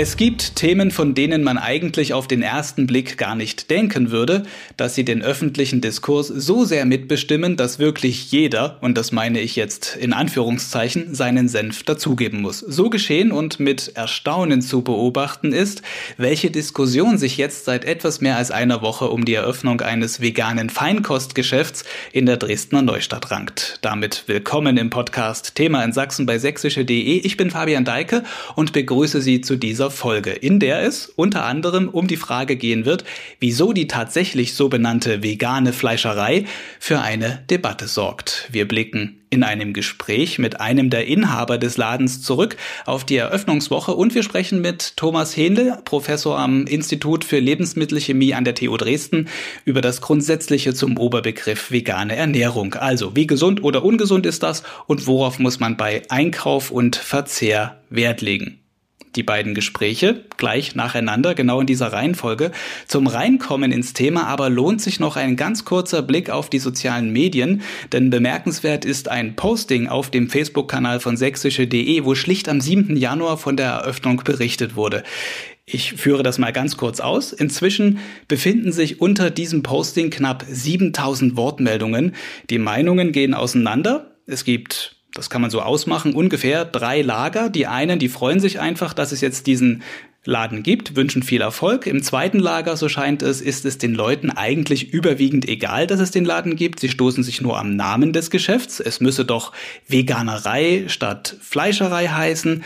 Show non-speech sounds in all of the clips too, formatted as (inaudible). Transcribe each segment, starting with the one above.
Es gibt Themen, von denen man eigentlich auf den ersten Blick gar nicht denken würde, dass sie den öffentlichen Diskurs so sehr mitbestimmen, dass wirklich jeder, und das meine ich jetzt in Anführungszeichen, seinen Senf dazugeben muss. So geschehen und mit Erstaunen zu beobachten ist, welche Diskussion sich jetzt seit etwas mehr als einer Woche um die Eröffnung eines veganen Feinkostgeschäfts in der Dresdner Neustadt rankt. Damit willkommen im Podcast Thema in Sachsen bei sächsische.de. Ich bin Fabian Deike und begrüße Sie zu dieser dieser Folge, in der es unter anderem um die Frage gehen wird, wieso die tatsächlich so benannte vegane Fleischerei für eine Debatte sorgt. Wir blicken in einem Gespräch mit einem der Inhaber des Ladens zurück auf die Eröffnungswoche und wir sprechen mit Thomas Hähnle, Professor am Institut für Lebensmittelchemie an der TU Dresden, über das Grundsätzliche zum Oberbegriff vegane Ernährung. Also, wie gesund oder ungesund ist das und worauf muss man bei Einkauf und Verzehr Wert legen? Die beiden Gespräche gleich nacheinander, genau in dieser Reihenfolge. Zum Reinkommen ins Thema aber lohnt sich noch ein ganz kurzer Blick auf die sozialen Medien, denn bemerkenswert ist ein Posting auf dem Facebook-Kanal von sächsische.de, wo schlicht am 7. Januar von der Eröffnung berichtet wurde. Ich führe das mal ganz kurz aus. Inzwischen befinden sich unter diesem Posting knapp 7000 Wortmeldungen. Die Meinungen gehen auseinander. Es gibt das kann man so ausmachen, ungefähr drei Lager. Die einen, die freuen sich einfach, dass es jetzt diesen Laden gibt, wünschen viel Erfolg. Im zweiten Lager, so scheint es, ist es den Leuten eigentlich überwiegend egal, dass es den Laden gibt. Sie stoßen sich nur am Namen des Geschäfts. Es müsse doch Veganerei statt Fleischerei heißen.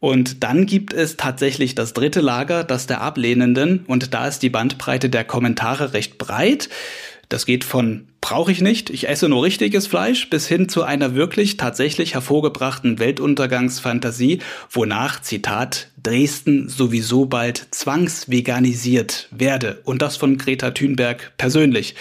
Und dann gibt es tatsächlich das dritte Lager, das der Ablehnenden. Und da ist die Bandbreite der Kommentare recht breit. Das geht von brauche ich nicht, ich esse nur richtiges Fleisch, bis hin zu einer wirklich tatsächlich hervorgebrachten Weltuntergangsfantasie, wonach, Zitat, Dresden sowieso bald zwangsveganisiert werde. Und das von Greta Thunberg persönlich.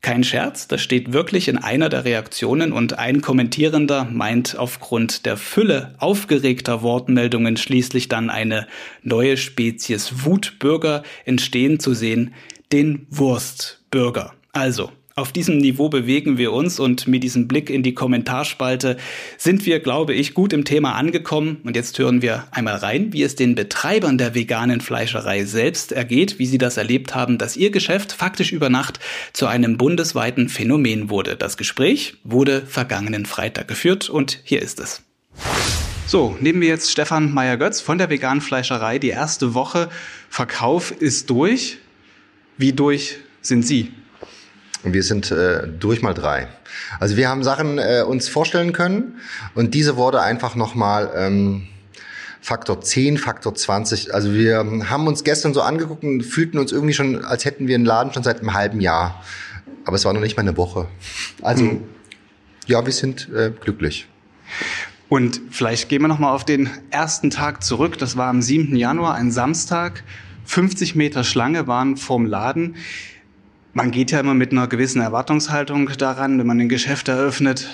Kein Scherz, das steht wirklich in einer der Reaktionen und ein Kommentierender meint aufgrund der Fülle aufgeregter Wortmeldungen schließlich dann eine neue Spezies Wutbürger entstehen zu sehen, den Wurstbürger. Also, auf diesem Niveau bewegen wir uns und mit diesem Blick in die Kommentarspalte sind wir, glaube ich, gut im Thema angekommen. Und jetzt hören wir einmal rein, wie es den Betreibern der veganen Fleischerei selbst ergeht, wie sie das erlebt haben, dass ihr Geschäft faktisch über Nacht zu einem bundesweiten Phänomen wurde. Das Gespräch wurde vergangenen Freitag geführt und hier ist es. So, nehmen wir jetzt Stefan Meyer-Götz von der veganen Fleischerei. Die erste Woche Verkauf ist durch. Wie durch sind Sie? Und wir sind äh, durch mal drei. Also wir haben Sachen äh, uns vorstellen können und diese wurde einfach nochmal ähm, Faktor 10, Faktor 20. Also wir haben uns gestern so angeguckt und fühlten uns irgendwie schon, als hätten wir einen Laden schon seit einem halben Jahr. Aber es war noch nicht mal eine Woche. Also mhm. ja, wir sind äh, glücklich. Und vielleicht gehen wir nochmal auf den ersten Tag zurück. Das war am 7. Januar, ein Samstag. 50 Meter Schlange waren vorm Laden. Man geht ja immer mit einer gewissen Erwartungshaltung daran, wenn man ein Geschäft eröffnet.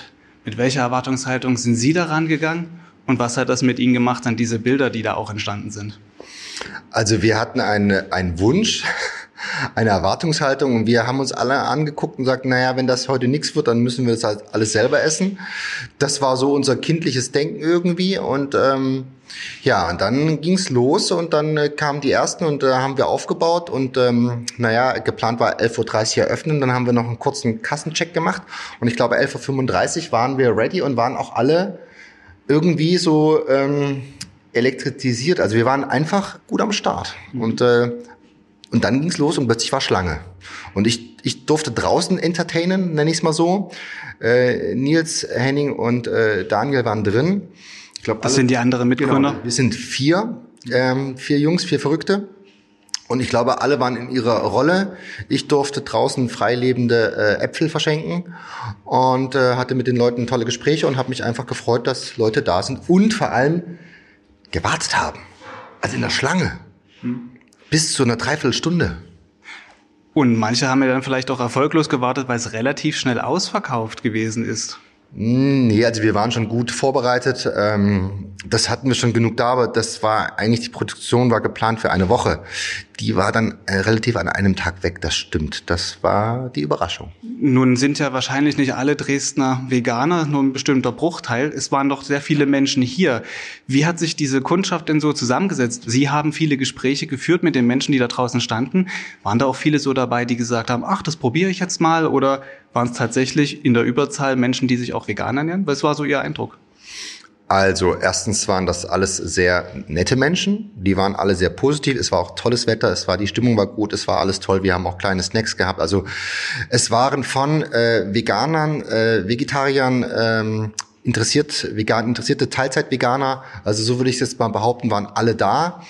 Mit welcher Erwartungshaltung sind Sie daran gegangen? Und was hat das mit Ihnen gemacht an diese Bilder, die da auch entstanden sind? Also wir hatten einen, einen Wunsch, (laughs) eine Erwartungshaltung und wir haben uns alle angeguckt und gesagt, naja, wenn das heute nichts wird, dann müssen wir das halt alles selber essen. Das war so unser kindliches Denken irgendwie und ähm, ja, und dann ging's los und dann äh, kamen die ersten und äh, haben wir aufgebaut und ähm, naja, geplant war 11.30 Uhr eröffnen, dann haben wir noch einen kurzen Kassencheck gemacht und ich glaube 11.35 Uhr waren wir ready und waren auch alle irgendwie so ähm, elektrisiert. Also wir waren einfach gut am Start mhm. und äh, und dann ging's los und plötzlich war Schlange. Und ich, ich durfte draußen entertainen, nenne ich es mal so. Äh, Nils, Henning und äh, Daniel waren drin. Ich glaube, das sind die anderen Mitgründer. Genau, wir sind vier, ähm, vier Jungs, vier Verrückte. Und ich glaube, alle waren in ihrer Rolle. Ich durfte draußen freilebende äh, Äpfel verschenken und äh, hatte mit den Leuten tolle Gespräche und habe mich einfach gefreut, dass Leute da sind und vor allem gewartet haben. Also in der Schlange. Hm. Bis zu einer Dreiviertelstunde. Und manche haben ja dann vielleicht auch erfolglos gewartet, weil es relativ schnell ausverkauft gewesen ist. Hm, nee, also wir waren schon gut vorbereitet. Ähm, das hatten wir schon genug da, aber das war eigentlich die Produktion war geplant für eine Woche. Die war dann äh, relativ an einem Tag weg. Das stimmt. Das war die Überraschung. Nun sind ja wahrscheinlich nicht alle Dresdner Veganer, nur ein bestimmter Bruchteil. Es waren doch sehr viele Menschen hier. Wie hat sich diese Kundschaft denn so zusammengesetzt? Sie haben viele Gespräche geführt mit den Menschen, die da draußen standen. Waren da auch viele so dabei, die gesagt haben, ach, das probiere ich jetzt mal? Oder waren es tatsächlich in der Überzahl Menschen, die sich auch vegan ernähren? Was war so Ihr Eindruck? Also erstens waren das alles sehr nette Menschen, die waren alle sehr positiv, es war auch tolles Wetter, es war die Stimmung war gut, es war alles toll, wir haben auch kleine Snacks gehabt. Also es waren von äh, Veganern, äh, Vegetariern, ähm, interessiert, vegan, interessierte Teilzeit-Veganer, also so würde ich es jetzt mal behaupten, waren alle da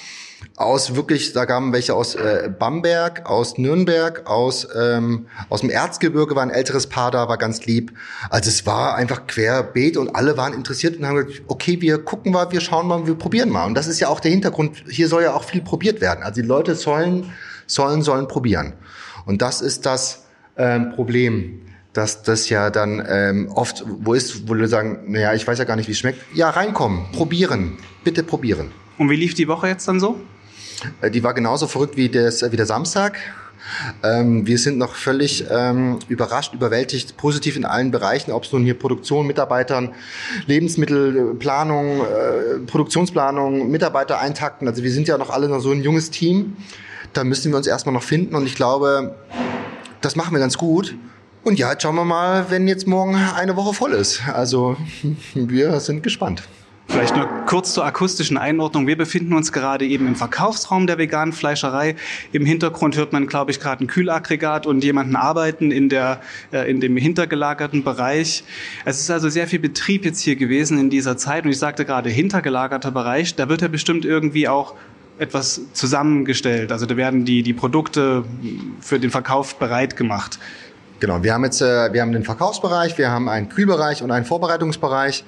aus wirklich, da kamen welche aus äh, Bamberg, aus Nürnberg, aus ähm, aus dem Erzgebirge war ein älteres Paar da, war ganz lieb. Also es war einfach querbeet und alle waren interessiert und haben gesagt, okay, wir gucken mal, wir schauen mal, wir probieren mal. Und das ist ja auch der Hintergrund. Hier soll ja auch viel probiert werden. Also die Leute sollen sollen sollen probieren. Und das ist das ähm, Problem dass das ja dann ähm, oft wo ist, wo wir sagen, naja, ich weiß ja gar nicht, wie es schmeckt. Ja, reinkommen, probieren, bitte probieren. Und wie lief die Woche jetzt dann so? Äh, die war genauso verrückt wie, das, wie der Samstag. Ähm, wir sind noch völlig ähm, überrascht, überwältigt, positiv in allen Bereichen, ob es nun hier Produktion, Mitarbeitern, Lebensmittelplanung, äh, Produktionsplanung, Mitarbeiter eintakten. Also wir sind ja noch alle noch so ein junges Team. Da müssen wir uns erstmal noch finden und ich glaube, das machen wir ganz gut. Und ja, jetzt schauen wir mal, wenn jetzt morgen eine Woche voll ist. Also (laughs) wir sind gespannt. Vielleicht nur kurz zur akustischen Einordnung. Wir befinden uns gerade eben im Verkaufsraum der veganen Fleischerei. Im Hintergrund hört man, glaube ich, gerade ein Kühlaggregat und jemanden arbeiten in, der, äh, in dem hintergelagerten Bereich. Es ist also sehr viel Betrieb jetzt hier gewesen in dieser Zeit. Und ich sagte gerade hintergelagerter Bereich, da wird ja bestimmt irgendwie auch etwas zusammengestellt. Also da werden die, die Produkte für den Verkauf bereit gemacht. Genau, wir haben jetzt äh, wir haben den Verkaufsbereich, wir haben einen Kühlbereich und einen Vorbereitungsbereich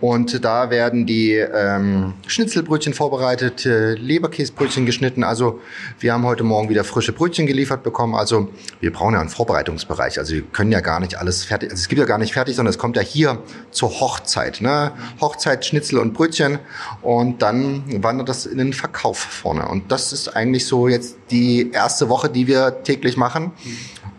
und da werden die ähm, Schnitzelbrötchen vorbereitet, äh, Leberkäsebrötchen geschnitten. Also wir haben heute Morgen wieder frische Brötchen geliefert bekommen. Also wir brauchen ja einen Vorbereitungsbereich. Also wir können ja gar nicht alles fertig. Also es gibt ja gar nicht fertig, sondern es kommt ja hier zur Hochzeit. Ne? Hochzeit, Schnitzel und Brötchen und dann wandert das in den Verkauf vorne. Und das ist eigentlich so jetzt die erste Woche, die wir täglich machen.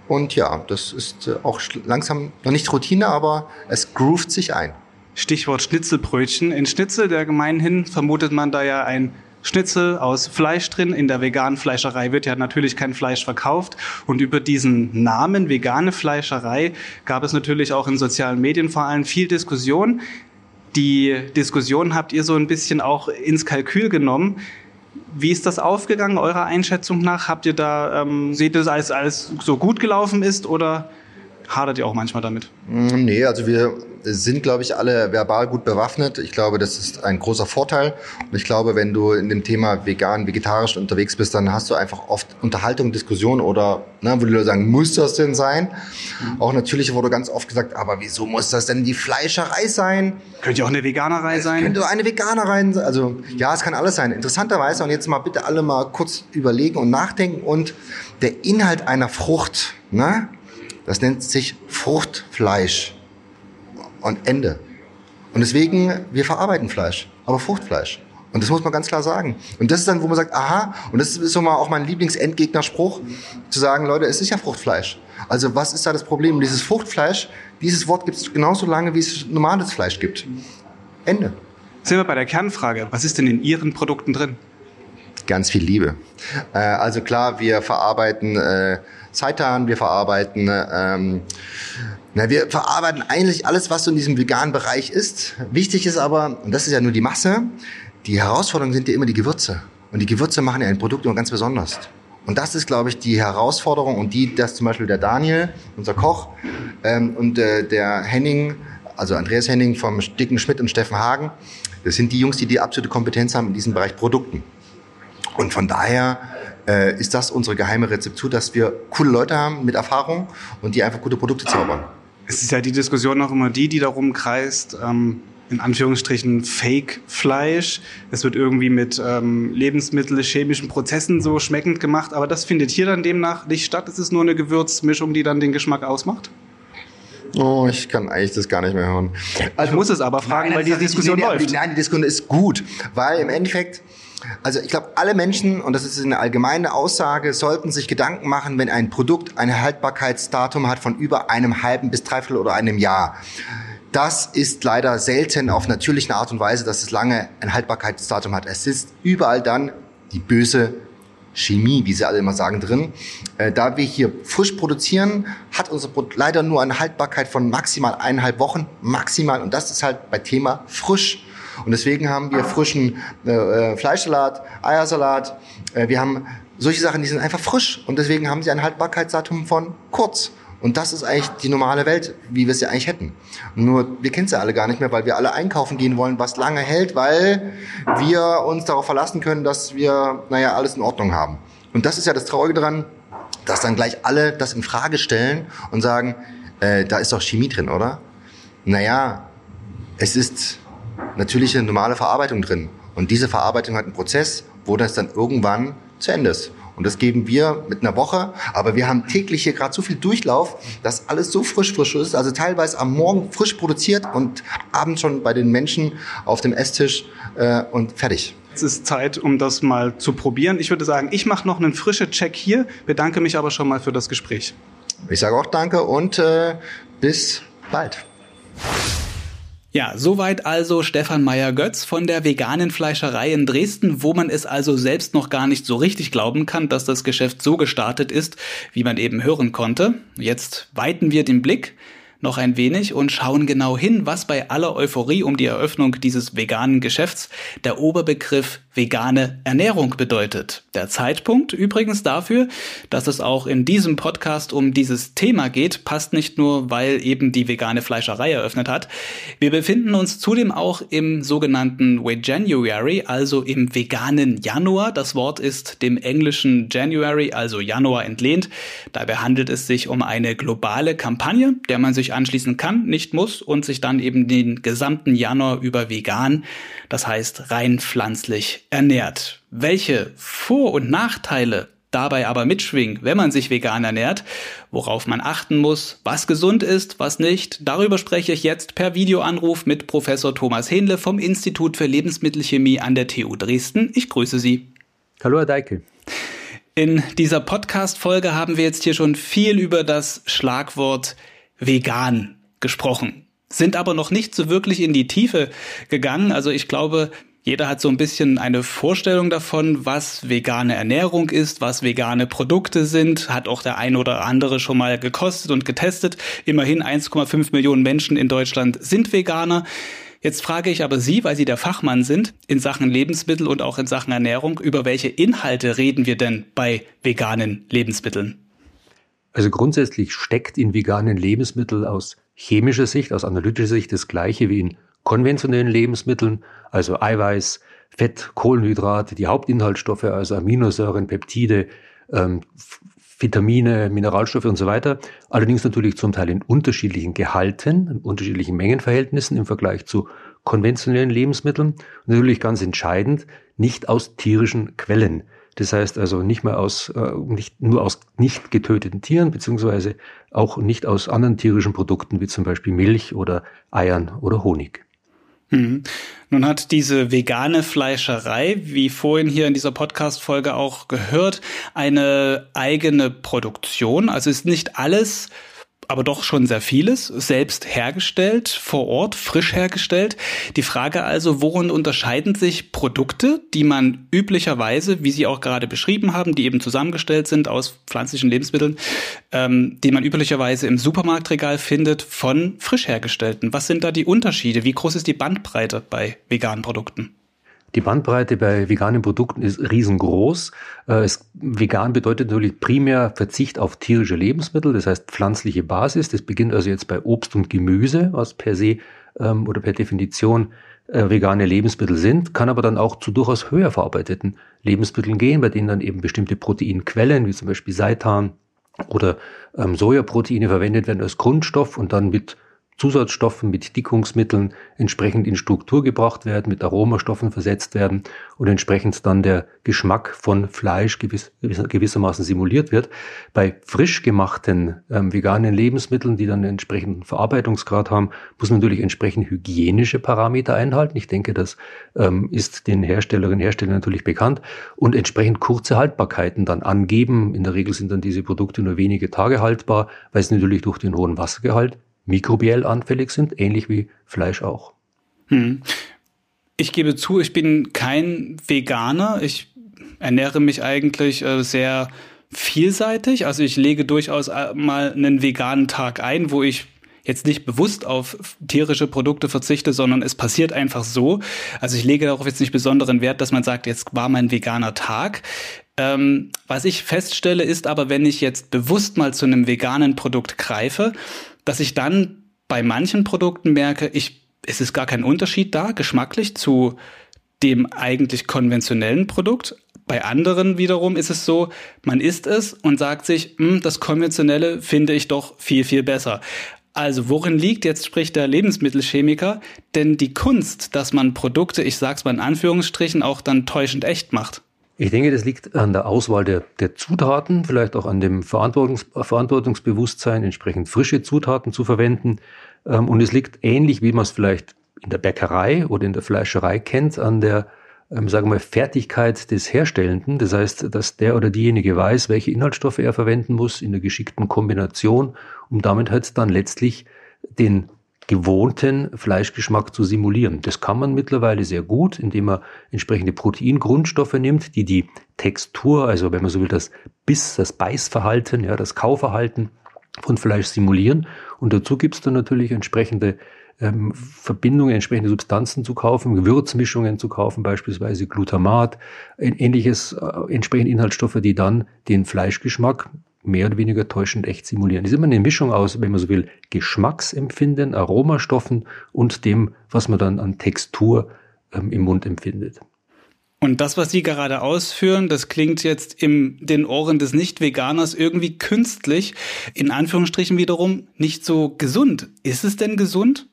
Und ja, das ist äh, auch langsam noch nicht Routine, aber es groovt sich ein. Stichwort Schnitzelbrötchen. In Schnitzel, der gemeinhin, vermutet man da ja ein Schnitzel aus Fleisch drin. In der veganen Fleischerei wird ja natürlich kein Fleisch verkauft. Und über diesen Namen vegane Fleischerei gab es natürlich auch in sozialen Medien vor allem viel Diskussion. Die Diskussion habt ihr so ein bisschen auch ins Kalkül genommen. Wie ist das aufgegangen, eurer Einschätzung nach? Habt ihr da, ähm, seht ihr das als alles so gut gelaufen ist oder hadert ihr auch manchmal damit? Mm, nee, also wir sind, glaube ich, alle verbal gut bewaffnet. Ich glaube, das ist ein großer Vorteil. Und ich glaube, wenn du in dem Thema vegan, vegetarisch unterwegs bist, dann hast du einfach oft Unterhaltung, Diskussion oder, ne, wo die Leute sagen, muss das denn sein? Mhm. Auch natürlich wurde ganz oft gesagt, aber wieso muss das denn die Fleischerei sein? Könnte ja auch eine Veganerei sein. Es könnte eine Veganerei sein. Also, ja, es kann alles sein. Interessanterweise, und jetzt mal bitte alle mal kurz überlegen und nachdenken und der Inhalt einer Frucht, ne? Das nennt sich Fruchtfleisch. Und Ende. Und deswegen, wir verarbeiten Fleisch, aber Fruchtfleisch. Und das muss man ganz klar sagen. Und das ist dann, wo man sagt, aha, und das ist so mal auch mein Lieblingsendgegnerspruch, zu sagen, Leute, es ist ja Fruchtfleisch. Also was ist da das Problem? Dieses Fruchtfleisch, dieses Wort gibt es genauso lange, wie es normales Fleisch gibt. Ende. Sind wir bei der Kernfrage. Was ist denn in Ihren Produkten drin? Ganz viel Liebe. Äh, also klar, wir verarbeiten äh, Seitan, wir verarbeiten, ähm, na, wir verarbeiten eigentlich alles, was so in diesem veganen Bereich ist. Wichtig ist aber, und das ist ja nur die Masse, die Herausforderung sind ja immer die Gewürze. Und die Gewürze machen ja ein Produkt immer ganz besonders. Und das ist, glaube ich, die Herausforderung und die, dass zum Beispiel der Daniel, unser Koch, ähm, und äh, der Henning, also Andreas Henning vom Dicken Schmidt und Steffen Hagen, das sind die Jungs, die die absolute Kompetenz haben in diesem Bereich Produkten. Und von daher äh, ist das unsere geheime Rezeptur, dass wir coole Leute haben mit Erfahrung und die einfach gute Produkte zaubern. Es ist ja die Diskussion noch immer die, die darum kreist, ähm, in Anführungsstrichen Fake-Fleisch. Es wird irgendwie mit ähm, Lebensmittel, chemischen Prozessen so schmeckend gemacht, aber das findet hier dann demnach nicht statt. Es ist nur eine Gewürzmischung, die dann den Geschmack ausmacht. Oh, ich kann eigentlich das gar nicht mehr hören. Also, ich muss es aber fragen, nein, weil die Diskussion nee, läuft. Nein, die Diskussion ist gut, weil im Endeffekt Also ich glaube, alle Menschen, und das ist eine allgemeine Aussage, sollten sich Gedanken machen, wenn ein Produkt ein Haltbarkeitsdatum hat von über einem halben bis dreiviertel oder einem Jahr. Das ist leider selten auf natürliche Art und Weise, dass es lange ein Haltbarkeitsdatum hat. Es ist überall dann die böse Chemie, wie sie alle immer sagen, drin. Äh, da wir hier frisch produzieren, hat unser Produkt leider nur eine Haltbarkeit von maximal eineinhalb Wochen, maximal. Und das ist halt bei Thema frisch. Und deswegen haben wir frischen äh, äh, Fleischsalat, Eiersalat. Äh, wir haben solche Sachen, die sind einfach frisch. Und deswegen haben sie ein Haltbarkeitsdatum von kurz. Und das ist eigentlich die normale Welt, wie wir sie eigentlich hätten. Nur wir kennen sie alle gar nicht mehr, weil wir alle einkaufen gehen wollen, was lange hält, weil wir uns darauf verlassen können, dass wir, naja, alles in Ordnung haben. Und das ist ja das Traurige daran, dass dann gleich alle das in Frage stellen und sagen, äh, da ist doch Chemie drin, oder? Naja, es ist natürliche normale Verarbeitung drin. Und diese Verarbeitung hat einen Prozess, wo das dann irgendwann zu Ende ist. Und das geben wir mit einer Woche. Aber wir haben täglich hier gerade so viel Durchlauf, dass alles so frisch, frisch ist. Also teilweise am Morgen frisch produziert und abends schon bei den Menschen auf dem Esstisch äh, und fertig. Es ist Zeit, um das mal zu probieren. Ich würde sagen, ich mache noch einen frischen Check hier, bedanke mich aber schon mal für das Gespräch. Ich sage auch danke und äh, bis bald. Ja, soweit also Stefan Meyer-Götz von der veganen Fleischerei in Dresden, wo man es also selbst noch gar nicht so richtig glauben kann, dass das Geschäft so gestartet ist, wie man eben hören konnte. Jetzt weiten wir den Blick noch ein wenig und schauen genau hin, was bei aller Euphorie um die Eröffnung dieses veganen Geschäfts der Oberbegriff vegane Ernährung bedeutet. Der Zeitpunkt übrigens dafür, dass es auch in diesem Podcast um dieses Thema geht, passt nicht nur, weil eben die vegane Fleischerei eröffnet hat. Wir befinden uns zudem auch im sogenannten January, also im veganen Januar. Das Wort ist dem englischen January, also Januar entlehnt. Dabei handelt es sich um eine globale Kampagne, der man sich anschließen kann, nicht muss und sich dann eben den gesamten Januar über vegan, das heißt rein pflanzlich ernährt. Welche Vor- und Nachteile dabei aber mitschwingen, wenn man sich vegan ernährt, worauf man achten muss, was gesund ist, was nicht. Darüber spreche ich jetzt per Videoanruf mit Professor Thomas Hähnle vom Institut für Lebensmittelchemie an der TU Dresden. Ich grüße Sie. Hallo, Herr Deike. In dieser Podcast-Folge haben wir jetzt hier schon viel über das Schlagwort vegan gesprochen, sind aber noch nicht so wirklich in die Tiefe gegangen. Also ich glaube, jeder hat so ein bisschen eine Vorstellung davon, was vegane Ernährung ist, was vegane Produkte sind, hat auch der ein oder andere schon mal gekostet und getestet. Immerhin 1,5 Millionen Menschen in Deutschland sind Veganer. Jetzt frage ich aber Sie, weil Sie der Fachmann sind in Sachen Lebensmittel und auch in Sachen Ernährung, über welche Inhalte reden wir denn bei veganen Lebensmitteln? Also grundsätzlich steckt in veganen Lebensmitteln aus chemischer Sicht, aus analytischer Sicht das gleiche wie in konventionellen Lebensmitteln, also Eiweiß, Fett, Kohlenhydrate, die Hauptinhaltsstoffe, also Aminosäuren, Peptide, ähm, Vitamine, Mineralstoffe und so weiter. Allerdings natürlich zum Teil in unterschiedlichen Gehalten, in unterschiedlichen Mengenverhältnissen im Vergleich zu konventionellen Lebensmitteln. Und natürlich ganz entscheidend, nicht aus tierischen Quellen. Das heißt also nicht mehr aus, äh, nicht nur aus nicht getöteten Tieren, beziehungsweise auch nicht aus anderen tierischen Produkten, wie zum Beispiel Milch oder Eiern oder Honig. Mhm. Nun hat diese vegane Fleischerei, wie vorhin hier in dieser Podcast-Folge auch gehört, eine eigene Produktion. Also ist nicht alles aber doch schon sehr vieles selbst hergestellt, vor Ort, frisch hergestellt. Die Frage also, worin unterscheiden sich Produkte, die man üblicherweise, wie Sie auch gerade beschrieben haben, die eben zusammengestellt sind aus pflanzlichen Lebensmitteln, ähm, die man üblicherweise im Supermarktregal findet, von frisch hergestellten? Was sind da die Unterschiede? Wie groß ist die Bandbreite bei veganen Produkten? Die Bandbreite bei veganen Produkten ist riesengroß. Äh, es, vegan bedeutet natürlich primär Verzicht auf tierische Lebensmittel, das heißt pflanzliche Basis. Das beginnt also jetzt bei Obst und Gemüse, was per se ähm, oder per Definition äh, vegane Lebensmittel sind, kann aber dann auch zu durchaus höher verarbeiteten Lebensmitteln gehen, bei denen dann eben bestimmte Proteinquellen, wie zum Beispiel Seitan oder ähm, Sojaproteine verwendet werden als Grundstoff und dann mit Zusatzstoffen, mit Dickungsmitteln entsprechend in Struktur gebracht werden, mit Aromastoffen versetzt werden und entsprechend dann der Geschmack von Fleisch gewiss, gewissermaßen simuliert wird. Bei frisch gemachten ähm, veganen Lebensmitteln, die dann einen entsprechenden Verarbeitungsgrad haben, muss man natürlich entsprechend hygienische Parameter einhalten. Ich denke, das ähm, ist den Herstellerinnen und Herstellern natürlich bekannt und entsprechend kurze Haltbarkeiten dann angeben. In der Regel sind dann diese Produkte nur wenige Tage haltbar, weil sie natürlich durch den hohen Wassergehalt mikrobiell anfällig sind, ähnlich wie Fleisch auch. Hm. Ich gebe zu, ich bin kein Veganer. Ich ernähre mich eigentlich äh, sehr vielseitig. Also ich lege durchaus äh, mal einen veganen Tag ein, wo ich jetzt nicht bewusst auf tierische Produkte verzichte, sondern es passiert einfach so. Also ich lege darauf jetzt nicht besonderen Wert, dass man sagt, jetzt war mein veganer Tag. Ähm, was ich feststelle, ist aber, wenn ich jetzt bewusst mal zu einem veganen Produkt greife, dass ich dann bei manchen Produkten merke, ich, es ist gar kein Unterschied da, geschmacklich zu dem eigentlich konventionellen Produkt. Bei anderen wiederum ist es so, man isst es und sagt sich, hm, das konventionelle finde ich doch viel, viel besser. Also worin liegt, jetzt spricht der Lebensmittelchemiker, denn die Kunst, dass man Produkte, ich sag's mal in Anführungsstrichen, auch dann täuschend echt macht? Ich denke, das liegt an der Auswahl der, der Zutaten, vielleicht auch an dem Verantwortungs, Verantwortungsbewusstsein, entsprechend frische Zutaten zu verwenden. Ähm, und es liegt ähnlich, wie man es vielleicht in der Bäckerei oder in der Fleischerei kennt, an der, ähm, sagen wir mal, Fertigkeit des Herstellenden. Das heißt, dass der oder diejenige weiß, welche Inhaltsstoffe er verwenden muss in der geschickten Kombination, um damit halt dann letztlich den gewohnten Fleischgeschmack zu simulieren. Das kann man mittlerweile sehr gut, indem man entsprechende Proteingrundstoffe nimmt, die die Textur, also wenn man so will, das Biss, das Beißverhalten, ja, das Kauverhalten von Fleisch simulieren. Und dazu gibt es dann natürlich entsprechende ähm, Verbindungen, entsprechende Substanzen zu kaufen, Gewürzmischungen zu kaufen, beispielsweise Glutamat, ähnliches, äh, entsprechende Inhaltsstoffe, die dann den Fleischgeschmack mehr oder weniger täuschend echt simulieren. Das ist immer eine Mischung aus, wenn man so will, Geschmacksempfinden, Aromastoffen und dem, was man dann an Textur ähm, im Mund empfindet. Und das, was Sie gerade ausführen, das klingt jetzt in den Ohren des Nicht-Veganers irgendwie künstlich, in Anführungsstrichen wiederum nicht so gesund. Ist es denn gesund?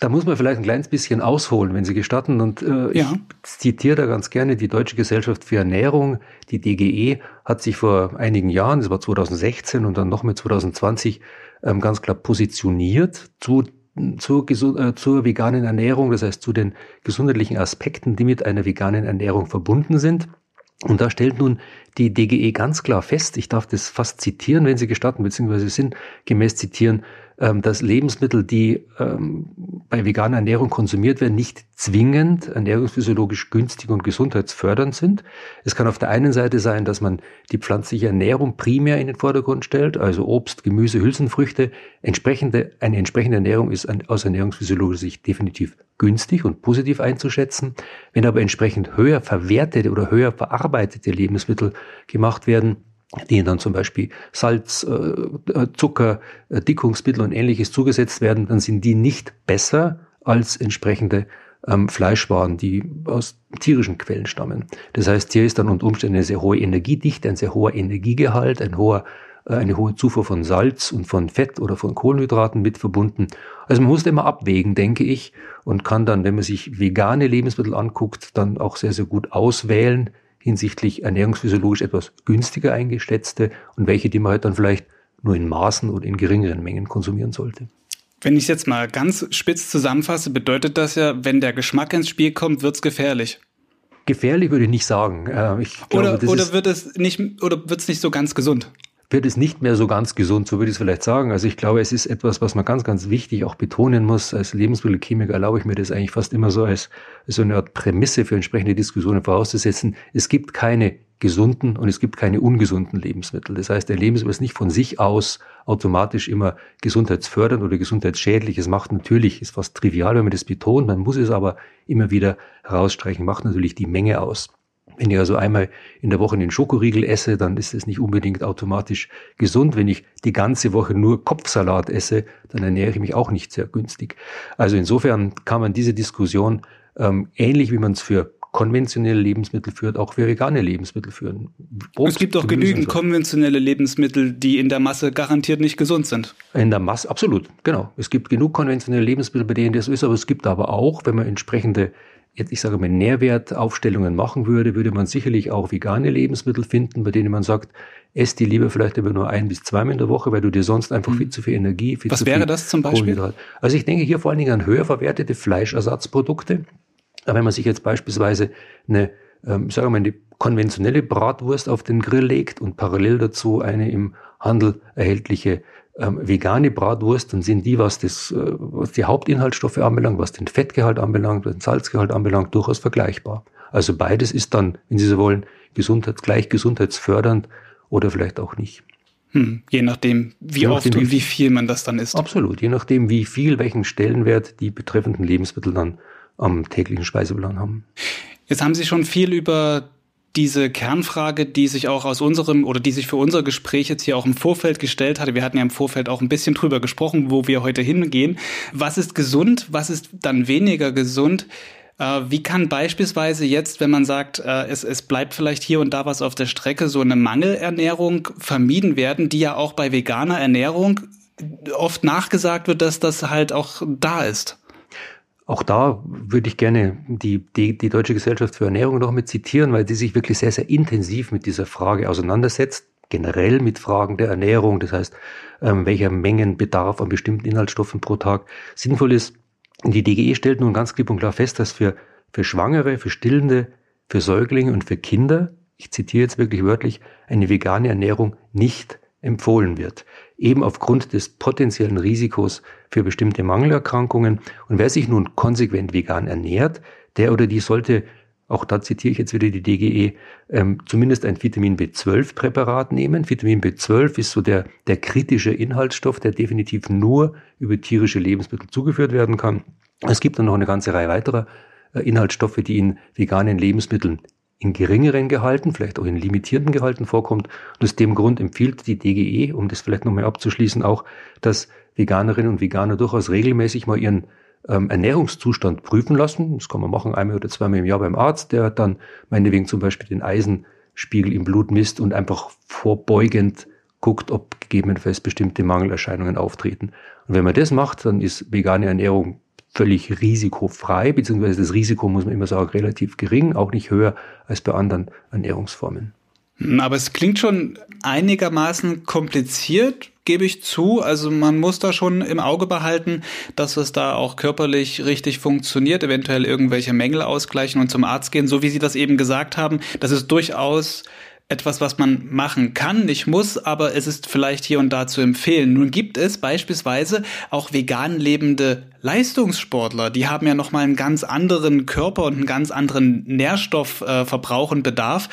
Da muss man vielleicht ein kleines bisschen ausholen, wenn Sie gestatten. Und äh, ja. ich zitiere da ganz gerne die Deutsche Gesellschaft für Ernährung, die DGE, hat sich vor einigen Jahren, das war 2016 und dann noch mit 2020, ähm, ganz klar positioniert zu zur, äh, zur veganen Ernährung, das heißt zu den gesundheitlichen Aspekten, die mit einer veganen Ernährung verbunden sind. Und da stellt nun die DGE ganz klar fest, ich darf das fast zitieren, wenn Sie gestatten, beziehungsweise sinngemäß zitieren, ähm, dass Lebensmittel, die ähm, bei veganer Ernährung konsumiert werden, nicht zwingend ernährungsphysiologisch günstig und gesundheitsfördernd sind. Es kann auf der einen Seite sein, dass man die pflanzliche Ernährung primär in den Vordergrund stellt, also Obst, Gemüse, Hülsenfrüchte. Entsprechende, eine entsprechende Ernährung ist aus ernährungsphysiologischer Sicht definitiv günstig und positiv einzuschätzen. Wenn aber entsprechend höher verwertete oder höher verarbeitete Lebensmittel gemacht werden, denen dann zum Beispiel Salz, äh, äh, Zucker, äh, Dickungsmittel und ähnliches zugesetzt werden, dann sind die nicht besser als entsprechende ähm, Fleischwaren, die aus tierischen Quellen stammen. Das heißt, hier ist dann unter Umständen eine sehr hohe Energiedichte, ein sehr hoher Energiegehalt, ein hoher, eine hohe Zufuhr von Salz und von Fett oder von Kohlenhydraten mit verbunden. Also man muss immer abwägen, denke ich, und kann dann, wenn man sich vegane Lebensmittel anguckt, dann auch sehr, sehr gut auswählen, hinsichtlich ernährungsphysiologisch etwas günstiger eingeschätzte und welche, die man halt dann vielleicht nur in Maßen oder in geringeren Mengen konsumieren sollte. Wenn ich es jetzt mal ganz spitz zusammenfasse, bedeutet das ja, wenn der Geschmack ins Spiel kommt, wird es gefährlich. Gefährlich würde ich nicht sagen. Äh, ich glaube, oder oder wird es nicht oder wird es nicht so ganz gesund? Wird es nicht mehr so ganz gesund, so würde ich es vielleicht sagen. Also ich glaube, es ist etwas, was man ganz, ganz wichtig auch betonen muss. Als Lebensmittelchemiker erlaube ich mir das eigentlich fast immer so als so eine Art Prämisse für entsprechende Diskussionen vorauszusetzen. Es gibt keine gesunden und es gibt keine ungesunden Lebensmittel. Das heißt, ein Lebensmittel ist nicht von sich aus automatisch immer gesundheitsfördernd oder gesundheitsschädlich. Es macht natürlich, ist fast trivial, wenn man das betont, man muss es aber immer wieder herausstreichen, macht natürlich die Menge aus. Wenn ich also einmal in der Woche einen Schokoriegel esse, dann ist es nicht unbedingt automatisch gesund. Wenn ich die ganze Woche nur Kopfsalat esse, dann ernähre ich mich auch nicht sehr günstig. Also insofern kann man diese Diskussion ähm, ähnlich wie man es für konventionelle Lebensmittel führt, auch für vegane Lebensmittel führen. Obst, es gibt auch genügend so. konventionelle Lebensmittel, die in der Masse garantiert nicht gesund sind. In der Masse, absolut, genau. Es gibt genug konventionelle Lebensmittel, bei denen das ist, aber es gibt aber auch, wenn man entsprechende jetzt ich sage mal Nährwertaufstellungen machen würde, würde man sicherlich auch vegane Lebensmittel finden, bei denen man sagt, ess die lieber vielleicht aber nur ein bis zweimal in der Woche, weil du dir sonst einfach viel mhm. zu viel Energie, viel Was zu wäre das zum Beispiel? Also ich denke hier vor allen Dingen an höher verwertete Fleischersatzprodukte. Wenn man sich jetzt beispielsweise eine, ähm, sagen wir mal, eine konventionelle Bratwurst auf den Grill legt und parallel dazu eine im Handel erhältliche ähm, vegane Bratwurst, dann sind die, was, das, äh, was die Hauptinhaltsstoffe anbelangt, was den Fettgehalt anbelangt, was den Salzgehalt anbelangt, durchaus vergleichbar. Also beides ist dann, wenn Sie so wollen, gesundheits, gleich gesundheitsfördernd oder vielleicht auch nicht. Hm, je nachdem, wie je oft nachdem, und wie viel man das dann isst. Absolut, je nachdem, wie viel, welchen Stellenwert die betreffenden Lebensmittel dann am täglichen Speiseplan haben. Jetzt haben Sie schon viel über diese Kernfrage, die sich auch aus unserem oder die sich für unser Gespräch jetzt hier auch im Vorfeld gestellt hatte. Wir hatten ja im Vorfeld auch ein bisschen drüber gesprochen, wo wir heute hingehen. Was ist gesund? Was ist dann weniger gesund? Äh, wie kann beispielsweise jetzt, wenn man sagt, äh, es, es bleibt vielleicht hier und da was auf der Strecke, so eine Mangelernährung vermieden werden, die ja auch bei veganer Ernährung oft nachgesagt wird, dass das halt auch da ist? Auch da würde ich gerne die, die, die Deutsche Gesellschaft für Ernährung noch mit zitieren, weil die sich wirklich sehr, sehr intensiv mit dieser Frage auseinandersetzt, generell mit Fragen der Ernährung, das heißt, ähm, welcher Mengenbedarf an bestimmten Inhaltsstoffen pro Tag sinnvoll ist. Die DGE stellt nun ganz klipp und klar fest, dass für, für Schwangere, für Stillende, für Säuglinge und für Kinder, ich zitiere jetzt wirklich wörtlich, eine vegane Ernährung nicht empfohlen wird eben aufgrund des potenziellen Risikos für bestimmte Mangelerkrankungen. Und wer sich nun konsequent vegan ernährt, der oder die sollte, auch da zitiere ich jetzt wieder die DGE, ähm, zumindest ein Vitamin B12-Präparat nehmen. Vitamin B12 ist so der, der kritische Inhaltsstoff, der definitiv nur über tierische Lebensmittel zugeführt werden kann. Es gibt dann noch eine ganze Reihe weiterer äh, Inhaltsstoffe, die in veganen Lebensmitteln in geringeren Gehalten, vielleicht auch in limitierten Gehalten vorkommt. Und aus dem Grund empfiehlt die DGE, um das vielleicht nochmal abzuschließen, auch, dass Veganerinnen und Veganer durchaus regelmäßig mal ihren ähm, Ernährungszustand prüfen lassen. Das kann man machen einmal oder zweimal im Jahr beim Arzt, der dann meinetwegen zum Beispiel den Eisenspiegel im Blut misst und einfach vorbeugend guckt, ob gegebenenfalls bestimmte Mangelerscheinungen auftreten. Und wenn man das macht, dann ist vegane Ernährung völlig risikofrei, beziehungsweise das Risiko, muss man immer sagen, relativ gering, auch nicht höher als bei anderen Ernährungsformen. Hm, aber es klingt schon einigermaßen kompliziert, gebe ich zu. Also man muss da schon im Auge behalten, dass es da auch körperlich richtig funktioniert, eventuell irgendwelche Mängel ausgleichen und zum Arzt gehen, so wie Sie das eben gesagt haben. Das ist durchaus etwas, was man machen kann, nicht muss, aber es ist vielleicht hier und da zu empfehlen. Nun gibt es beispielsweise auch vegan lebende Leistungssportler, die haben ja nochmal einen ganz anderen Körper und einen ganz anderen Nährstoffverbrauch äh, und Bedarf.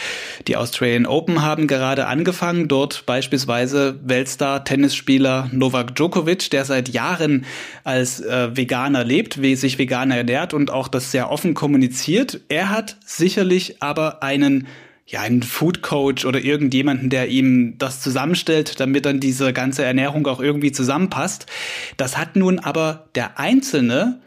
Die Australian Open haben gerade angefangen, dort beispielsweise Weltstar Tennisspieler Novak Djokovic, der seit Jahren als äh, Veganer lebt, wie sich Veganer ernährt und auch das sehr offen kommuniziert. Er hat sicherlich aber einen ja, einen Food Coach oder irgendjemanden, der ihm das zusammenstellt, damit dann diese ganze Ernährung auch irgendwie zusammenpasst. Das hat nun aber der Einzelne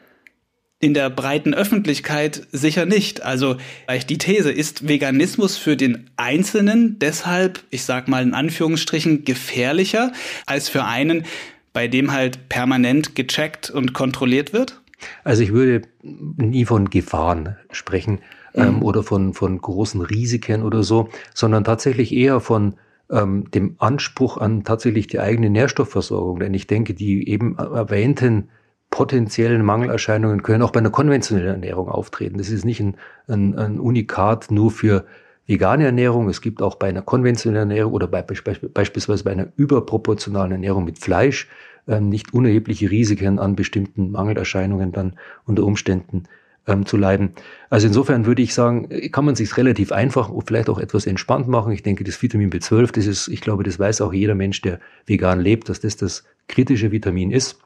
in der breiten Öffentlichkeit sicher nicht. Also vielleicht die These, ist Veganismus für den Einzelnen deshalb, ich sag mal in Anführungsstrichen, gefährlicher als für einen, bei dem halt permanent gecheckt und kontrolliert wird? Also ich würde nie von Gefahren sprechen ähm, mhm. oder von, von großen Risiken oder so, sondern tatsächlich eher von ähm, dem Anspruch an tatsächlich die eigene Nährstoffversorgung. Denn ich denke, die eben erwähnten potenziellen Mangelerscheinungen können auch bei einer konventionellen Ernährung auftreten. Das ist nicht ein, ein, ein Unikat nur für vegane Ernährung. Es gibt auch bei einer konventionellen Ernährung oder bei, beispielsweise bei einer überproportionalen Ernährung mit Fleisch ähm, nicht unerhebliche Risiken an bestimmten Mangelerscheinungen dann unter Umständen ähm, zu leiden. Also insofern würde ich sagen, kann man sich relativ einfach und vielleicht auch etwas entspannt machen. Ich denke, das Vitamin B12, das ist, ich glaube, das weiß auch jeder Mensch, der vegan lebt, dass das das kritische Vitamin ist.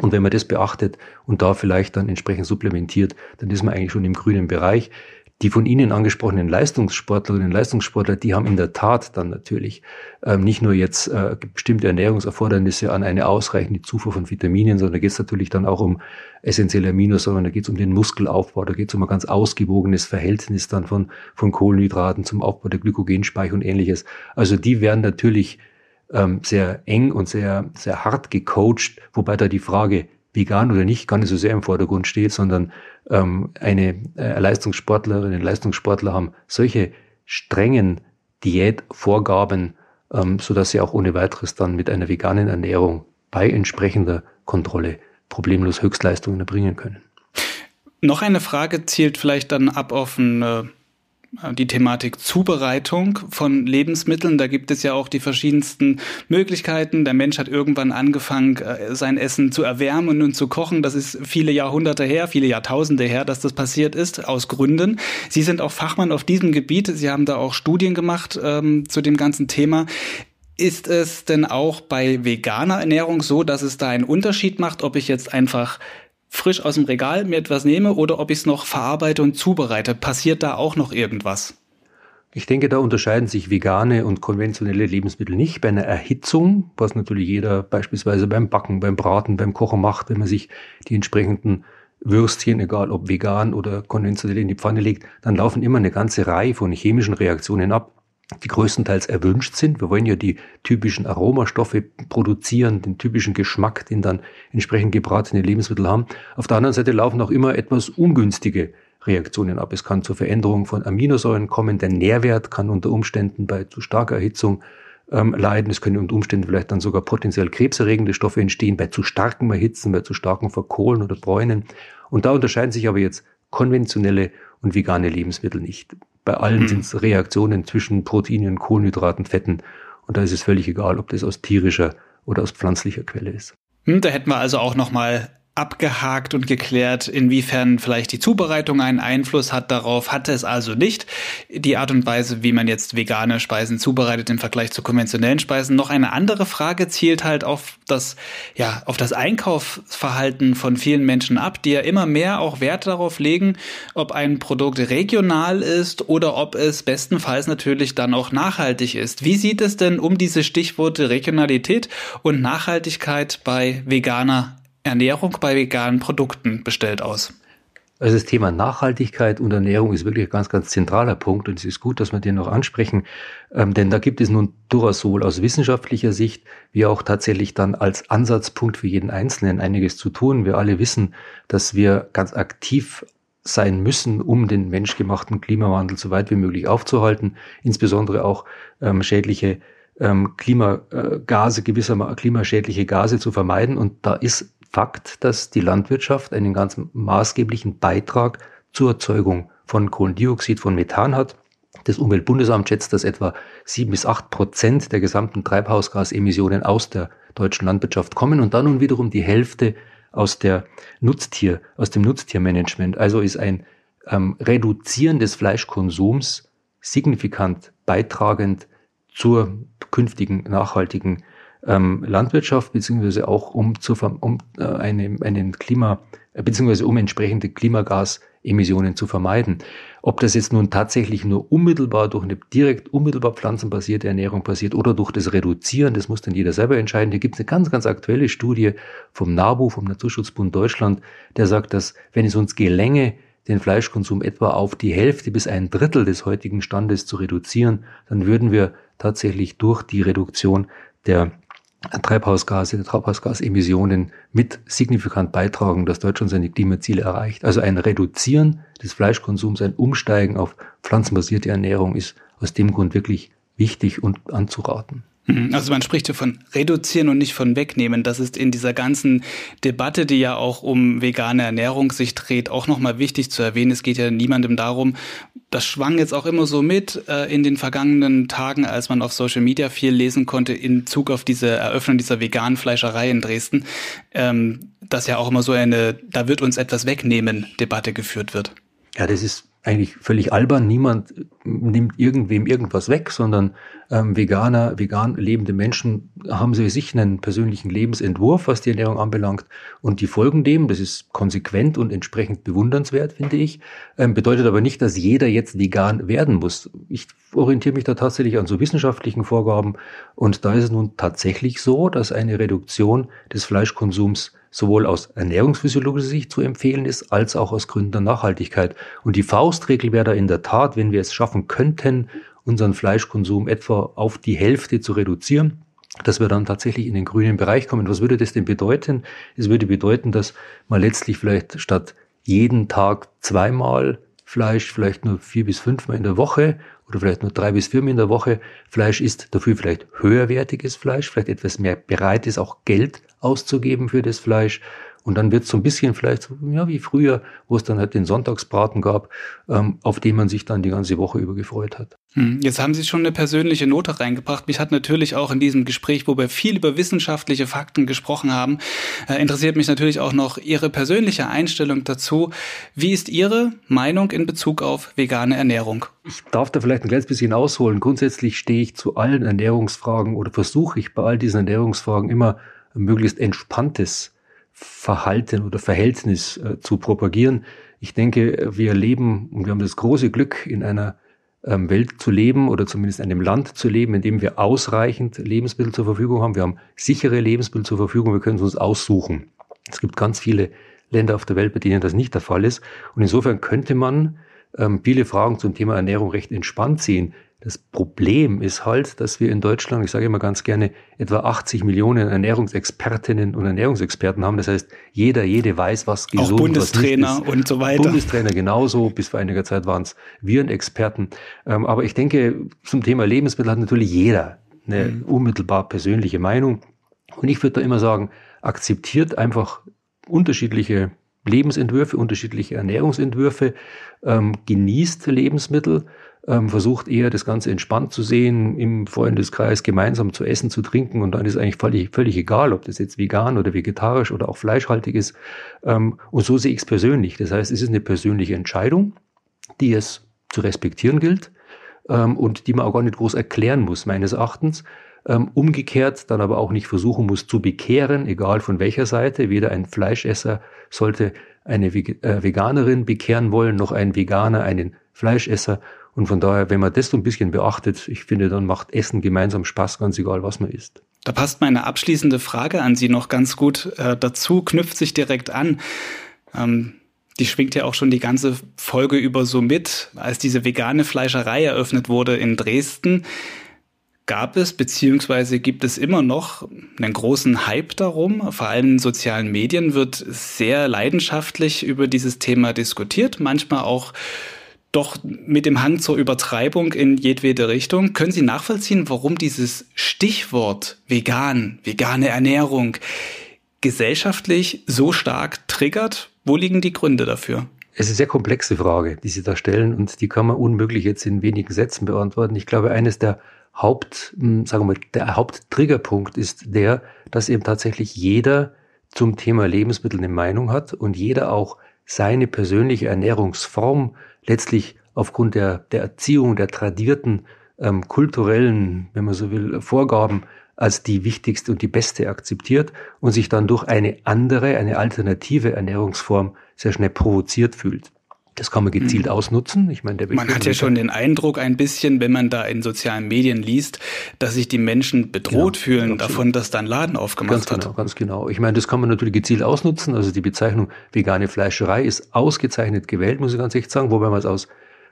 Und wenn man das beachtet und da vielleicht dann entsprechend supplementiert, dann ist man eigentlich schon im grünen Bereich. Die von Ihnen angesprochenen Leistungssportlerinnen und Leistungssportler, die haben in der Tat dann natürlich ähm, nicht nur jetzt äh, bestimmte Ernährungserfordernisse an eine ausreichende Zufuhr von Vitaminen, sondern da geht es natürlich dann auch um essentielle Aminosäuren, da geht es um den Muskelaufbau, da geht es um ein ganz ausgewogenes Verhältnis dann von, von Kohlenhydraten zum Aufbau der Glykogenspeicher und ähnliches. Also die werden natürlich ähm, sehr eng und sehr, sehr hart gecoacht, wobei da die Frage, vegan oder nicht, gar nicht so sehr im Vordergrund steht, sondern ähm, eine äh, Leistungssportlerin, ein Leistungssportler haben solche strengen Diätvorgaben, ähm, so dass sie auch ohne weiteres dann mit einer veganen Ernährung bei entsprechender Kontrolle problemlos Höchstleistungen erbringen können. Noch eine Frage zielt vielleicht dann ab auf ein äh, die Thematik Zubereitung von Lebensmitteln. Da gibt es ja auch die verschiedensten Möglichkeiten. Der Mensch hat irgendwann angefangen, äh, sein Essen zu erwärmen und zu kochen. Das ist viele Jahrhunderte her, viele Jahrtausende her, dass das passiert ist, aus Gründen. Sie sind auch Fachmann auf diesem Gebiet. Sie haben da auch Studien gemacht ähm, zu dem ganzen Thema. Ist es denn auch bei veganer Ernährung so, dass es da einen Unterschied macht, ob ich jetzt einfach frisch aus dem Regal mir etwas nehme oder ob ich es noch verarbeite und zubereite. Passiert da auch noch irgendwas? Ich denke, da unterscheiden sich vegane und konventionelle Lebensmittel nicht. Bei einer Erhitzung, was natürlich jeder beispielsweise beim Backen, beim Braten, beim Kochen macht, wenn man sich die entsprechenden Würstchen, egal ob vegan oder konventionell, in die Pfanne legt, dann laufen immer eine ganze Reihe von chemischen Reaktionen ab die größtenteils erwünscht sind. Wir wollen ja die typischen Aromastoffe produzieren, den typischen Geschmack, den dann entsprechend gebratene Lebensmittel haben. Auf der anderen Seite laufen auch immer etwas ungünstige Reaktionen ab. Es kann zur Veränderung von Aminosäuren kommen. Der Nährwert kann unter Umständen bei zu starker Erhitzung ähm, leiden. Es können unter Umständen vielleicht dann sogar potenziell krebserregende Stoffe entstehen bei zu starkem Erhitzen, bei zu starkem Verkohlen oder Bräunen. Und da unterscheiden sich aber jetzt konventionelle und vegane Lebensmittel nicht. Bei allen mhm. sind es Reaktionen zwischen Proteinen, Kohlenhydraten, Fetten. Und da ist es völlig egal, ob das aus tierischer oder aus pflanzlicher Quelle ist. Hm, da hätten wir also auch nochmal abgehakt und geklärt, inwiefern vielleicht die Zubereitung einen Einfluss hat darauf. Hatte es also nicht. Die Art und Weise, wie man jetzt vegane Speisen zubereitet im Vergleich zu konventionellen Speisen. Noch eine andere Frage zielt halt auf das, ja, auf das Einkaufsverhalten von vielen Menschen ab, die ja immer mehr auch Wert darauf legen, ob ein Produkt regional ist oder ob es bestenfalls natürlich dann auch nachhaltig ist. Wie sieht es denn um diese Stichworte Regionalität und Nachhaltigkeit bei veganer Ernährung bei veganen Produkten bestellt aus? Also das Thema Nachhaltigkeit und Ernährung ist wirklich ein ganz, ganz zentraler Punkt und es ist gut, dass wir den noch ansprechen, ähm, denn da gibt es nun durchaus sowohl aus wissenschaftlicher Sicht wie auch tatsächlich dann als Ansatzpunkt für jeden Einzelnen einiges zu tun. Wir alle wissen, dass wir ganz aktiv sein müssen, um den menschgemachten Klimawandel so weit wie möglich aufzuhalten, insbesondere auch ähm, schädliche ähm, Klimagase, gewisser klimaschädliche Gase zu vermeiden. Und da ist Fakt, dass die Landwirtschaft einen ganz maßgeblichen Beitrag zur Erzeugung von Kohlendioxid, von Methan hat. Das Umweltbundesamt schätzt, dass etwa sieben bis acht Prozent der gesamten Treibhausgasemissionen aus der deutschen Landwirtschaft kommen und dann nun wiederum die Hälfte aus der Nutztier, aus dem Nutztiermanagement. Also ist ein ähm, Reduzieren des Fleischkonsums signifikant beitragend zur künftigen nachhaltigen ähm, Landwirtschaft, beziehungsweise auch um, zu, um äh, eine, einen Klima, äh, beziehungsweise um entsprechende Klimagasemissionen zu vermeiden. Ob das jetzt nun tatsächlich nur unmittelbar durch eine direkt unmittelbar pflanzenbasierte Ernährung passiert oder durch das Reduzieren, das muss dann jeder selber entscheiden. Hier gibt es eine ganz, ganz aktuelle Studie vom NABU, vom Naturschutzbund Deutschland, der sagt, dass wenn es uns gelänge, den Fleischkonsum etwa auf die Hälfte bis ein Drittel des heutigen Standes zu reduzieren, dann würden wir tatsächlich durch die Reduktion der Treibhausgase, Treibhausgasemissionen mit signifikant beitragen, dass Deutschland seine Klimaziele erreicht. Also ein Reduzieren des Fleischkonsums, ein Umsteigen auf pflanzenbasierte Ernährung ist aus dem Grund wirklich wichtig und anzuraten. Mhm. Also man spricht ja von reduzieren und nicht von wegnehmen. Das ist in dieser ganzen Debatte, die ja auch um vegane Ernährung sich dreht, auch nochmal wichtig zu erwähnen. Es geht ja niemandem darum, das schwang jetzt auch immer so mit äh, in den vergangenen Tagen, als man auf Social Media viel lesen konnte in Zug auf diese Eröffnung dieser veganen Fleischerei in Dresden, ähm, dass ja auch immer so eine, da wird uns etwas wegnehmen Debatte geführt wird. Ja, das ist eigentlich völlig albern. Niemand nimmt irgendwem irgendwas weg, sondern ähm, Veganer, vegan lebende Menschen haben sie sich einen persönlichen Lebensentwurf, was die Ernährung anbelangt, und die folgen dem. Das ist konsequent und entsprechend bewundernswert, finde ich. Ähm, bedeutet aber nicht, dass jeder jetzt vegan werden muss. Ich orientiere mich da tatsächlich an so wissenschaftlichen Vorgaben, und da ist es nun tatsächlich so, dass eine Reduktion des Fleischkonsums sowohl aus ernährungsphysiologischer Sicht zu empfehlen ist, als auch aus Gründen der Nachhaltigkeit. Und die Faustregel wäre da in der Tat, wenn wir es schaffen könnten, unseren Fleischkonsum etwa auf die Hälfte zu reduzieren, dass wir dann tatsächlich in den grünen Bereich kommen. Was würde das denn bedeuten? Es würde bedeuten, dass man letztlich vielleicht statt jeden Tag zweimal Fleisch, vielleicht nur vier bis fünfmal in der Woche oder vielleicht nur drei bis viermal in der Woche Fleisch isst, dafür vielleicht höherwertiges Fleisch, vielleicht etwas mehr bereit ist, auch Geld auszugeben für das Fleisch. Und dann wird es so ein bisschen vielleicht ja, wie früher, wo es dann halt den Sonntagsbraten gab, ähm, auf den man sich dann die ganze Woche über gefreut hat. Hm, jetzt haben Sie schon eine persönliche Note reingebracht. Mich hat natürlich auch in diesem Gespräch, wo wir viel über wissenschaftliche Fakten gesprochen haben, äh, interessiert mich natürlich auch noch Ihre persönliche Einstellung dazu. Wie ist Ihre Meinung in Bezug auf vegane Ernährung? Ich darf da vielleicht ein kleines bisschen ausholen. Grundsätzlich stehe ich zu allen Ernährungsfragen oder versuche ich bei all diesen Ernährungsfragen immer möglichst entspanntes Verhalten oder Verhältnis äh, zu propagieren. Ich denke, wir leben und wir haben das große Glück, in einer ähm, Welt zu leben oder zumindest in einem Land zu leben, in dem wir ausreichend Lebensmittel zur Verfügung haben. Wir haben sichere Lebensmittel zur Verfügung, wir können es uns aussuchen. Es gibt ganz viele Länder auf der Welt, bei denen das nicht der Fall ist. Und insofern könnte man ähm, viele Fragen zum Thema Ernährung recht entspannt sehen. Das Problem ist halt, dass wir in Deutschland, ich sage immer ganz gerne, etwa 80 Millionen Ernährungsexpertinnen und Ernährungsexperten haben. Das heißt, jeder, jede weiß, was gesund, Auch Bundestrainer was nicht ist. und so weiter. Bundestrainer genauso. Bis vor einiger Zeit waren es Virenexperten. Ähm, aber ich denke, zum Thema Lebensmittel hat natürlich jeder eine mhm. unmittelbar persönliche Meinung. Und ich würde da immer sagen, akzeptiert einfach unterschiedliche Lebensentwürfe, unterschiedliche Ernährungsentwürfe, ähm, genießt Lebensmittel, ähm, versucht eher das Ganze entspannt zu sehen, im Freundeskreis gemeinsam zu essen, zu trinken und dann ist eigentlich völlig, völlig egal, ob das jetzt vegan oder vegetarisch oder auch fleischhaltig ist. Ähm, und so sehe ich es persönlich. Das heißt, es ist eine persönliche Entscheidung, die es zu respektieren gilt ähm, und die man auch gar nicht groß erklären muss, meines Erachtens. Ähm, umgekehrt dann aber auch nicht versuchen muss zu bekehren, egal von welcher Seite. Weder ein Fleischesser sollte eine äh, Veganerin bekehren wollen, noch ein Veganer einen Fleischesser. Und von daher, wenn man das so ein bisschen beachtet, ich finde, dann macht Essen gemeinsam Spaß, ganz egal, was man isst. Da passt meine abschließende Frage an Sie noch ganz gut äh, dazu, knüpft sich direkt an. Ähm, die schwingt ja auch schon die ganze Folge über so mit. Als diese vegane Fleischerei eröffnet wurde in Dresden, gab es beziehungsweise gibt es immer noch einen großen Hype darum. Vor allem in sozialen Medien wird sehr leidenschaftlich über dieses Thema diskutiert, manchmal auch doch mit dem Hang zur Übertreibung in jedwede Richtung. Können Sie nachvollziehen, warum dieses Stichwort vegan, vegane Ernährung gesellschaftlich so stark triggert? Wo liegen die Gründe dafür? Es ist eine sehr komplexe Frage, die Sie da stellen und die kann man unmöglich jetzt in wenigen Sätzen beantworten. Ich glaube, eines der Haupt, hm, sagen wir mal, der Haupttriggerpunkt ist der, dass eben tatsächlich jeder zum Thema Lebensmittel eine Meinung hat und jeder auch seine persönliche Ernährungsform letztlich aufgrund der, der Erziehung, der tradierten ähm, kulturellen, wenn man so will, Vorgaben als die wichtigste und die beste akzeptiert und sich dann durch eine andere, eine alternative Ernährungsform sehr schnell provoziert fühlt. Das kann man gezielt mhm. ausnutzen. Ich meine, man hat ja schon den Eindruck ein bisschen, wenn man da in sozialen Medien liest, dass sich die Menschen bedroht genau, fühlen absolut. davon, dass da ein Laden aufgemacht ganz hat. Genau, ganz genau. Ich meine, das kann man natürlich gezielt ausnutzen. Also die Bezeichnung vegane Fleischerei ist ausgezeichnet gewählt, muss ich ganz echt sagen, wobei man es aus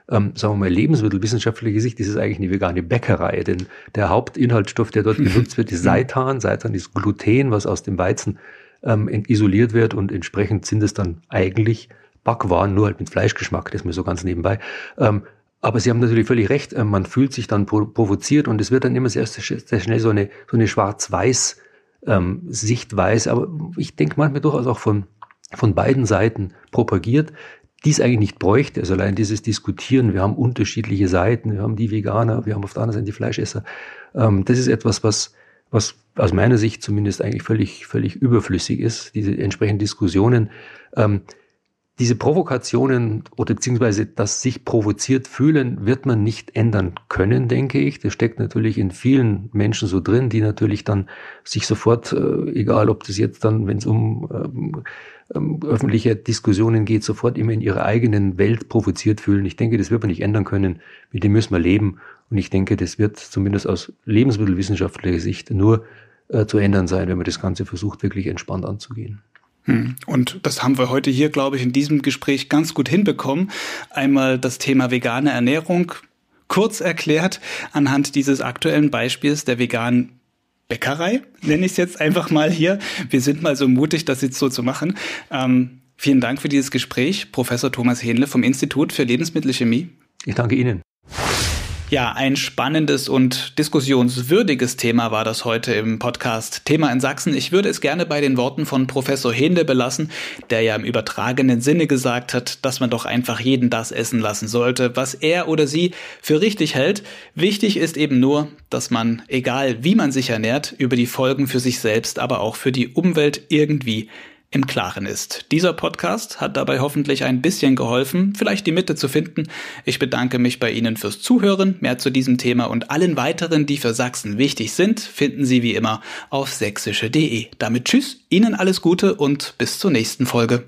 ähm, sagen wir mal, lebensmittelwissenschaftlicher Sicht ist es eigentlich eine vegane Bäckerei, denn der Hauptinhaltsstoff, der dort genutzt wird, ist Seitan. Seitan ist Gluten, was aus dem Weizen ähm, isoliert wird und entsprechend sind es dann eigentlich Backwaren, nur halt mit Fleischgeschmack, das ist mir so ganz nebenbei. Ähm, aber Sie haben natürlich völlig recht, äh, man fühlt sich dann provoziert und es wird dann immer sehr, sehr schnell so eine, so eine schwarz-weiß ähm, Sichtweise, aber ich denke manchmal durchaus auch von, von beiden Seiten propagiert, die es eigentlich nicht bräuchte. Also allein dieses Diskutieren, wir haben unterschiedliche Seiten, wir haben die Veganer, wir haben auf der anderen Seite die Fleischesser. Ähm, das ist etwas, was, was aus meiner Sicht zumindest eigentlich völlig, völlig überflüssig ist, diese entsprechenden Diskussionen. Ähm, diese Provokationen oder beziehungsweise das sich provoziert fühlen, wird man nicht ändern können, denke ich. Das steckt natürlich in vielen Menschen so drin, die natürlich dann sich sofort, äh, egal ob das jetzt dann, wenn es um ähm, ähm, öffentliche Diskussionen geht, sofort immer in ihrer eigenen Welt provoziert fühlen. Ich denke, das wird man nicht ändern können. Mit dem müssen wir leben. Und ich denke, das wird zumindest aus lebensmittelwissenschaftlicher Sicht nur äh, zu ändern sein, wenn man das Ganze versucht, wirklich entspannt anzugehen. Hm. Und das haben wir heute hier, glaube ich, in diesem Gespräch ganz gut hinbekommen. Einmal das Thema vegane Ernährung kurz erklärt anhand dieses aktuellen Beispiels der veganen Bäckerei, nenne ich es jetzt einfach mal hier. Wir sind mal so mutig, das jetzt so zu machen. Ähm, vielen Dank für dieses Gespräch, Professor Thomas Hähnle vom Institut für Lebensmittelchemie. Ich danke Ihnen. Ja, ein spannendes und diskussionswürdiges Thema war das heute im Podcast Thema in Sachsen. Ich würde es gerne bei den Worten von Professor Hende belassen, der ja im übertragenen Sinne gesagt hat, dass man doch einfach jeden das essen lassen sollte, was er oder sie für richtig hält. Wichtig ist eben nur, dass man, egal wie man sich ernährt, über die Folgen für sich selbst, aber auch für die Umwelt irgendwie im Klaren ist. Dieser Podcast hat dabei hoffentlich ein bisschen geholfen, vielleicht die Mitte zu finden. Ich bedanke mich bei Ihnen fürs Zuhören. Mehr zu diesem Thema und allen weiteren, die für Sachsen wichtig sind, finden Sie wie immer auf sächsische.de. Damit tschüss, Ihnen alles Gute und bis zur nächsten Folge.